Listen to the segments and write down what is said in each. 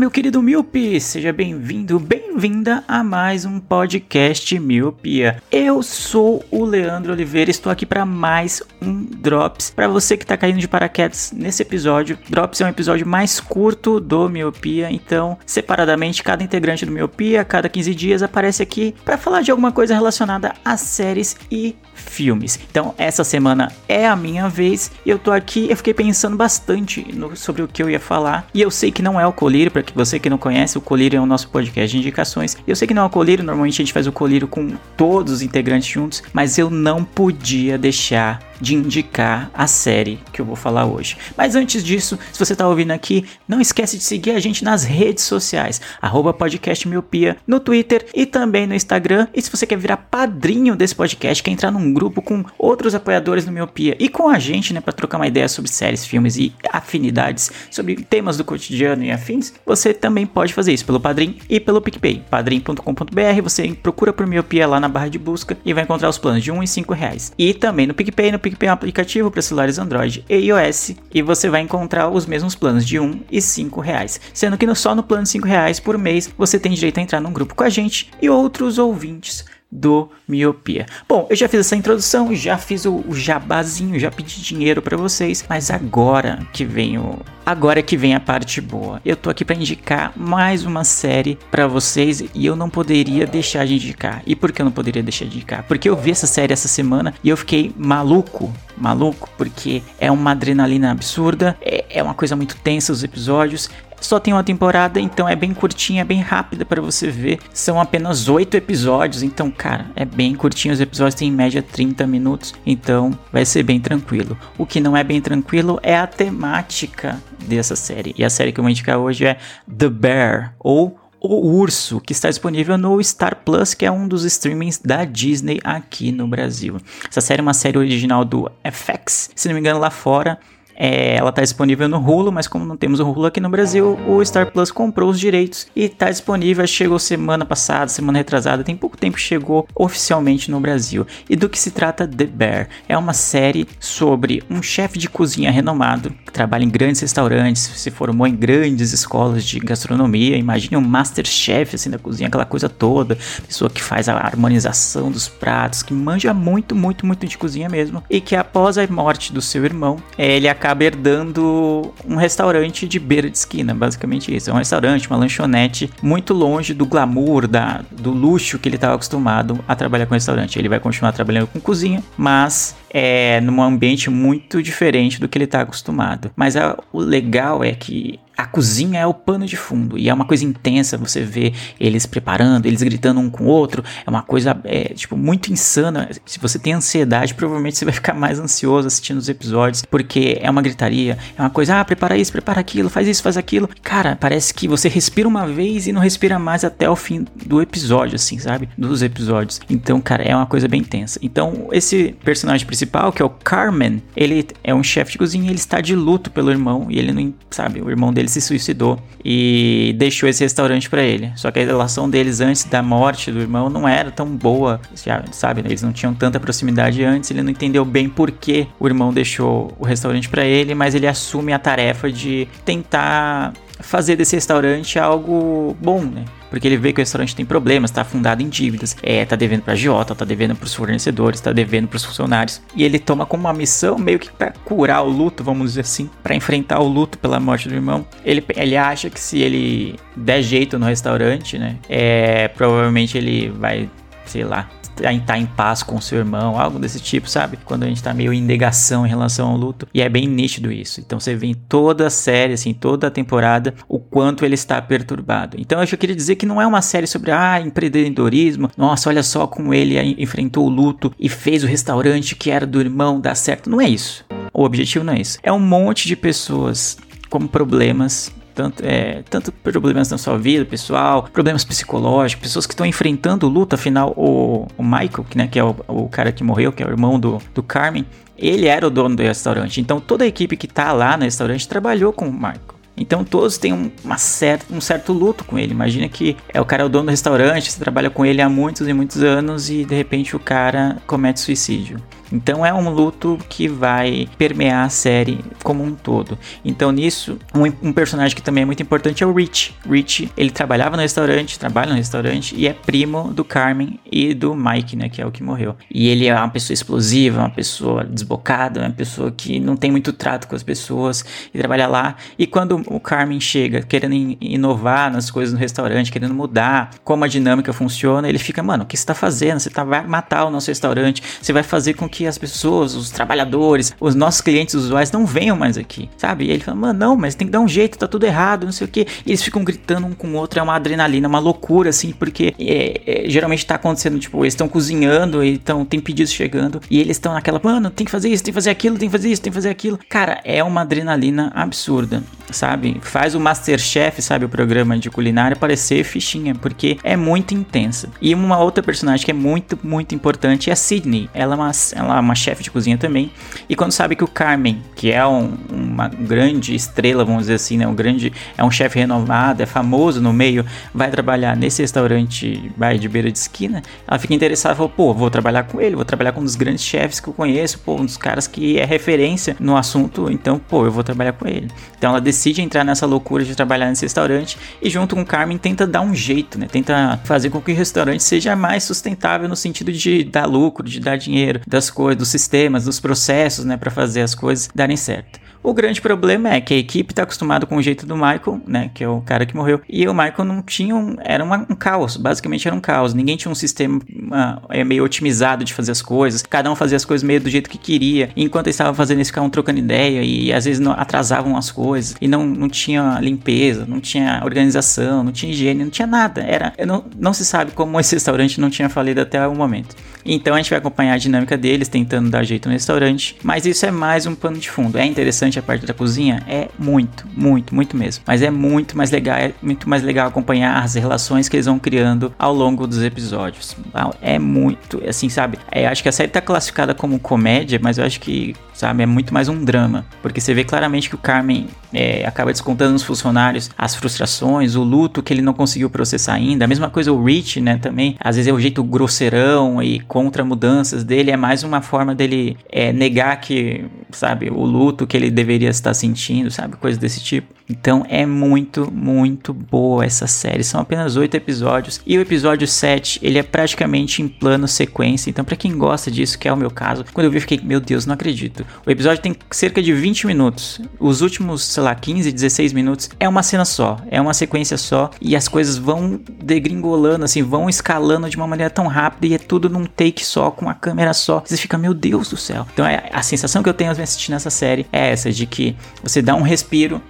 Meu querido Miope! Seja bem-vindo, bem-vinda a mais um podcast Miopia. Eu sou o Leandro Oliveira estou aqui para mais um Drops. Para você que está caindo de paraquedas nesse episódio, Drops é um episódio mais curto do Miopia, então, separadamente, cada integrante do Miopia, cada 15 dias, aparece aqui para falar de alguma coisa relacionada a séries e filmes. Então, essa semana é a minha vez e eu tô aqui, eu fiquei pensando bastante no- sobre o que eu ia falar. E eu sei que não é o Colírio, para que você que não conhece, o Colírio é o nosso podcast de indicações. Eu sei que não é o Colírio, normalmente a gente faz o Colírio com todos os integrantes juntos, mas eu não podia deixar de indicar a série que eu vou falar hoje. Mas antes disso, se você tá ouvindo aqui, não esquece de seguir a gente nas redes sociais, arroba podcast miopia, no Twitter e também no Instagram. E se você quer virar padrinho desse podcast, quer entrar num grupo com outros apoiadores do Miopia e com a gente, né, para trocar uma ideia sobre séries, filmes e afinidades, sobre temas do cotidiano e afins, você também pode fazer isso pelo Padrim e pelo PicPay. padrim.com.br, você procura por Miopia lá na barra de busca e vai encontrar os planos de 1 e 5 reais. E também no PicPay, no PicPay é um aplicativo para celulares Android e iOS, e você vai encontrar os mesmos planos de 1 e 5 reais. Sendo que só no plano de 5 reais por mês você tem direito a entrar num grupo com a gente e outros ouvintes do Miopia. Bom, eu já fiz essa introdução, já fiz o, jabazinho, já pedi dinheiro pra vocês, mas agora que vem o agora que vem a parte boa. Eu tô aqui pra indicar mais uma série pra vocês e eu não poderia deixar de indicar. E por que eu não poderia deixar de indicar? Porque eu vi essa série essa semana e eu fiquei maluco, maluco, porque é uma adrenalina absurda, é, é uma coisa muito tensa os episódios, só tem uma temporada, então é bem curtinha, bem rápida para você ver. São apenas oito episódios, então, cara, é bem curtinho. Os episódios têm em média 30 minutos, então vai ser bem tranquilo. O que não é bem tranquilo é a temática dessa série. E a série que eu vou indicar hoje é The Bear, ou o Urso, que está disponível no Star Plus, que é um dos streamings da Disney aqui no Brasil. Essa série é uma série original do FX, se não me engano, lá fora. É, ela está disponível no Hulu, mas como não temos o Hulu aqui no Brasil, o Star Plus comprou os direitos e está disponível. Chegou semana passada, semana retrasada, tem pouco tempo chegou oficialmente no Brasil. E do que se trata The Bear? É uma série sobre um chefe de cozinha renomado que trabalha em grandes restaurantes, se formou em grandes escolas de gastronomia. Imagine um masterchef assim da cozinha, aquela coisa toda, pessoa que faz a harmonização dos pratos, que manja muito, muito, muito de cozinha mesmo, e que após a morte do seu irmão, ele acaba herdando um restaurante de beira de esquina, basicamente isso. É um restaurante, uma lanchonete muito longe do glamour, da, do luxo que ele estava acostumado a trabalhar com restaurante. Ele vai continuar trabalhando com cozinha, mas é num ambiente muito diferente do que ele está acostumado. Mas a- o legal é que a cozinha é o pano de fundo e é uma coisa intensa você vê eles preparando, eles gritando um com o outro. É uma coisa é, tipo muito insana. Se você tem ansiedade, provavelmente você vai ficar mais ansioso assistindo os episódios, porque é uma gritaria, é uma coisa, ah, prepara isso, prepara aquilo, faz isso, faz aquilo. Cara, parece que você respira uma vez e não respira mais até o fim do episódio, assim, sabe? Dos episódios. Então, cara, é uma coisa bem tensa. Então, esse personagem principal, que é o Carmen, ele é um chefe de cozinha, ele está de luto pelo irmão e ele não, sabe, o irmão dele se suicidou e deixou esse restaurante pra ele. Só que a relação deles antes da morte do irmão não era tão boa, já, sabe? Eles não tinham tanta proximidade antes, ele não entendeu bem por que o irmão deixou o restaurante pra ele, mas ele assume a tarefa de tentar fazer desse restaurante algo bom, né? Porque ele vê que o restaurante tem problemas, tá afundado em dívidas, é, tá devendo pra agiota, tá devendo pros fornecedores, tá devendo pros funcionários. E ele toma como uma missão meio que pra curar o luto, vamos dizer assim, pra enfrentar o luto pela morte do irmão. Ele, ele acha que se ele der jeito no restaurante, né, é, provavelmente ele vai, sei lá, estar em paz com seu irmão, algo desse tipo, sabe? Quando a gente tá meio em negação em relação ao luto. E é bem nítido isso. Então você vê em toda a série, assim, toda a temporada, o quanto ele está perturbado. Então eu já queria dizer que não é uma série sobre, ah, empreendedorismo. Nossa, olha só como ele enfrentou o luto e fez o restaurante que era do irmão dar certo. Não é isso. O objetivo não é isso. É um monte de pessoas com problemas Tanto, é, tanto problemas na sua vida pessoal, problemas psicológicos, pessoas que estão enfrentando luta. Afinal, o, o Michael, que, né, que é o, o cara que morreu, que é o irmão do, do Carmen, ele era o dono do restaurante. Então toda a equipe que tá lá no restaurante trabalhou com o Michael. Então todos têm um, uma certa, um certo luto com ele. Imagina que é o cara é o dono do restaurante, você trabalha com ele há muitos e muitos anos e de repente o cara comete suicídio. Então é um luto que vai permear a série como um todo. Então nisso, um, um, personagem que também é muito importante é o Rich. Rich, ele trabalhava no restaurante, trabalha no restaurante e é primo do Carmen e do Mike, né, que é o que morreu. E ele é uma pessoa explosiva, uma pessoa desbocada, uma pessoa que não tem muito trato com as pessoas e trabalha lá. E quando o Carmen chega querendo inovar nas coisas no restaurante, querendo mudar como a dinâmica funciona, ele fica, mano, o que você tá fazendo? Você tá, vai matar o nosso restaurante, você vai fazer com que que as pessoas, os trabalhadores, os nossos clientes usuários não venham mais aqui, sabe? E ele fala, mano, não, mas tem que dar um jeito, tá tudo errado, não sei o que. Eles ficam gritando um com o outro, é uma adrenalina, uma loucura, assim, porque é, é, geralmente tá acontecendo, tipo, eles estão cozinhando e tão, tem pedidos chegando e eles estão naquela, mano, tem que fazer isso, tem que fazer aquilo, tem que fazer isso, tem que fazer aquilo. Cara, é uma adrenalina absurda, sabe? Faz o Masterchef, sabe, o programa de culinária, parecer fichinha, porque é muito intensa. E uma outra personagem que é muito, muito importante é a Sydney. Ela é uma, ela lá, uma chefe de cozinha também. E quando sabe que o Carmen, que é um, uma grande estrela, vamos dizer assim, né, um grande, é um chefe renomado, é famoso no meio, vai trabalhar nesse restaurante vai de beira de esquina, ela fica interessada, fala, pô, vou trabalhar com ele, vou trabalhar com um dos grandes chefes que eu conheço, pô, um dos caras que é referência no assunto, então, pô, eu vou trabalhar com ele. Então ela decide entrar nessa loucura de trabalhar nesse restaurante e junto com o Carmen tenta dar um jeito, né? Tenta fazer com que o restaurante seja mais sustentável no sentido de dar lucro, de dar dinheiro, das coisas, dos sistemas, dos processos, né, para fazer as coisas darem certo. O grande problema é que a equipe está acostumada com o jeito do Michael, né? Que é o cara que morreu. E o Michael não tinha um. Era uma, um caos. Basicamente era um caos. Ninguém tinha um sistema uh, meio otimizado de fazer as coisas. Cada um fazia as coisas meio do jeito que queria. Enquanto eles estavam fazendo, eles ficavam trocando ideia. E às vezes não, atrasavam as coisas. E não, não tinha limpeza, não tinha organização, não tinha higiene, não tinha nada. Era. Não, não se sabe como esse restaurante não tinha falido até o momento. Então a gente vai acompanhar a dinâmica deles, tentando dar jeito no restaurante. Mas isso é mais um pano de fundo. É interessante a parte da cozinha? É muito, muito, muito mesmo. Mas é muito mais legal, é muito mais legal acompanhar as relações que eles vão criando ao longo dos episódios. É muito, assim, sabe? É, acho que a série tá classificada como comédia, mas eu acho que, sabe, é muito mais um drama. Porque você vê claramente que o Carmen é, acaba descontando nos funcionários as frustrações, o luto que ele não conseguiu processar ainda. A mesma coisa o Rich, né, também. Às vezes é o jeito grosseirão e contra mudanças dele, é mais uma forma dele é, negar que, sabe, o luto que ele deveria estar sentindo, sabe, coisas desse tipo. Então é muito, muito boa essa série. São apenas oito episódios e o episódio 7 ele é praticamente em plano sequência. Então para quem gosta disso, que é o meu caso, quando eu vi fiquei, meu Deus, não acredito. O episódio tem cerca de 20 minutos. Os últimos, sei lá, 15, 16 minutos é uma cena só, é uma sequência só e as coisas vão degringolando assim, vão escalando de uma maneira tão rápida e é tudo num take só com a câmera só. Você fica, meu Deus do céu. Então é a sensação que eu tenho assistindo essa série é essa de que você dá um respiro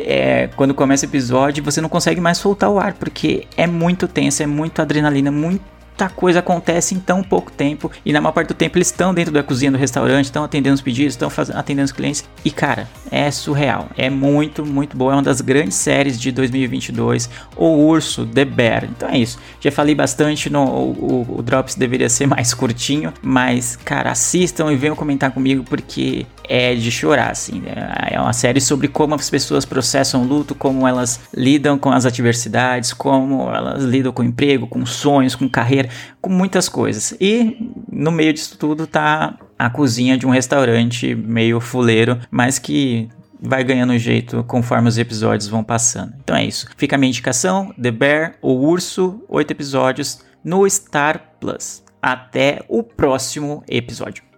é, quando começa o episódio, você não consegue mais soltar o ar, porque é muito tenso, é muito adrenalina, muita coisa acontece em tão pouco tempo. E na maior parte do tempo eles estão dentro da cozinha do restaurante, estão atendendo os pedidos, estão atendendo os clientes. E cara, é surreal. É muito, muito boa. É uma das grandes séries de 2022. O Urso, The Bear. Então é isso. Já falei bastante. No, o, o Drops deveria ser mais curtinho. Mas, cara, assistam e venham comentar comigo porque é de chorar, assim. É uma série sobre como as pessoas processam luto, como elas lidam com as adversidades, como elas lidam com emprego, com sonhos, com carreira, com muitas coisas. E no meio disso tudo tá a cozinha de um restaurante meio fuleiro, mas que vai ganhando jeito conforme os episódios vão passando. Então é isso. Fica a minha indicação: The Bear, o Urso, oito episódios no Star Plus. Até o próximo episódio.